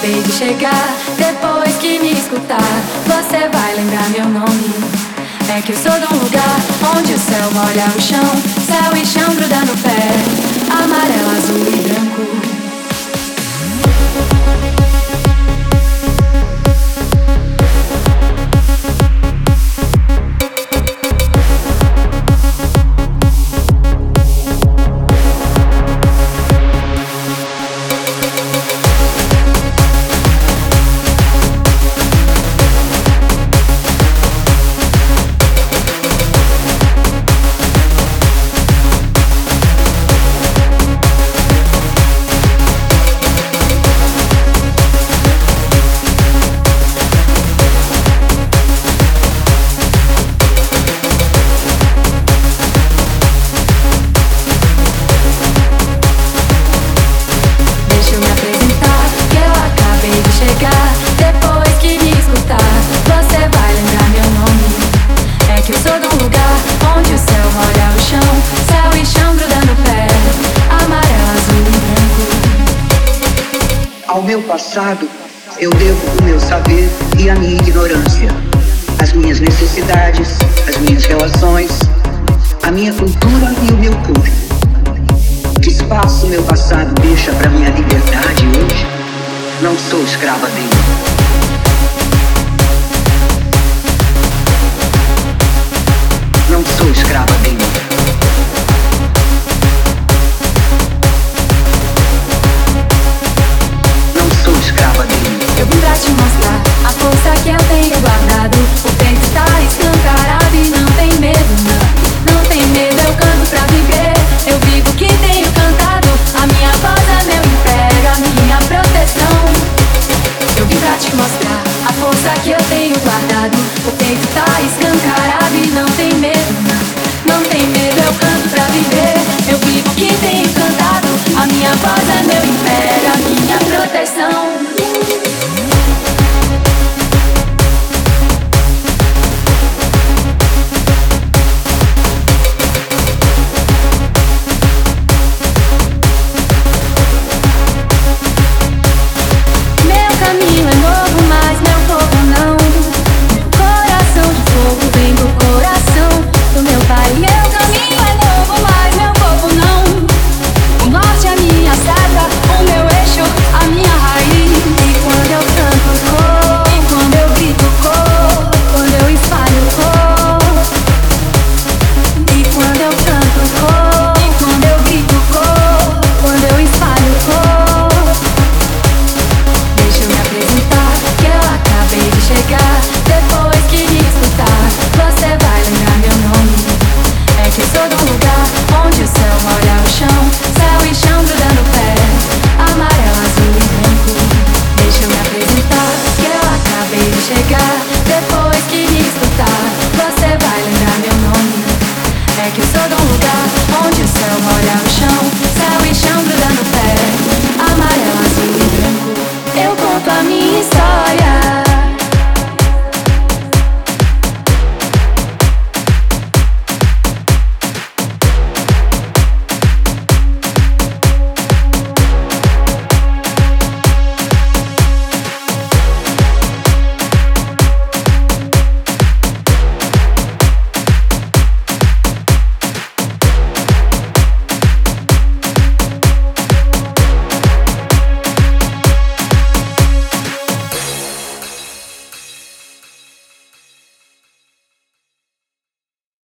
acabei de chegar. Depois que me escutar, você vai lembrar meu nome. É que eu sou de um lugar onde o céu molha o chão, céu e chão grudando no pé, Ao meu passado, eu devo o meu saber e a minha ignorância, as minhas necessidades, as minhas relações, a minha cultura e o meu corpo. Que espaço meu passado deixa para minha liberdade hoje? Não sou escrava dele. não sou escrava dele. toca mi historia.